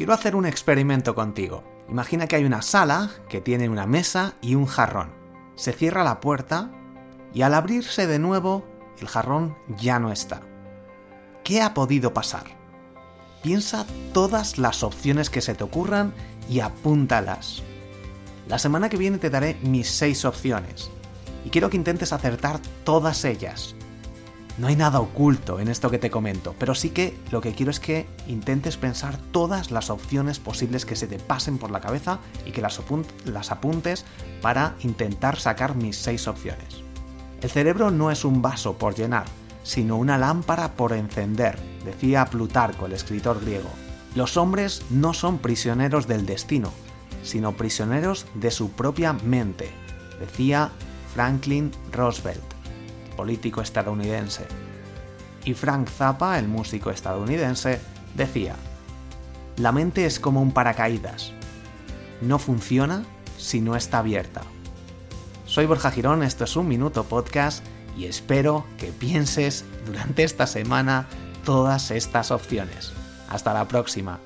Quiero hacer un experimento contigo. Imagina que hay una sala que tiene una mesa y un jarrón. Se cierra la puerta y al abrirse de nuevo, el jarrón ya no está. ¿Qué ha podido pasar? Piensa todas las opciones que se te ocurran y apúntalas. La semana que viene te daré mis seis opciones y quiero que intentes acertar todas ellas. No hay nada oculto en esto que te comento, pero sí que lo que quiero es que intentes pensar todas las opciones posibles que se te pasen por la cabeza y que las, apuntes para intentar sacar mis seis opciones. El cerebro no es un vaso por llenar, sino una lámpara por encender, decía Plutarco, el escritor griego. Los hombres no son prisioneros del destino, sino prisioneros de su propia mente, decía Franklin Roosevelt, político estadounidense. Y Frank Zappa, el músico estadounidense, decía, La mente es como un paracaídas. No funciona si no está abierta. Soy Borja Girón, esto es un minuto podcast y espero que pienses durante esta semana todas estas opciones. Hasta la próxima.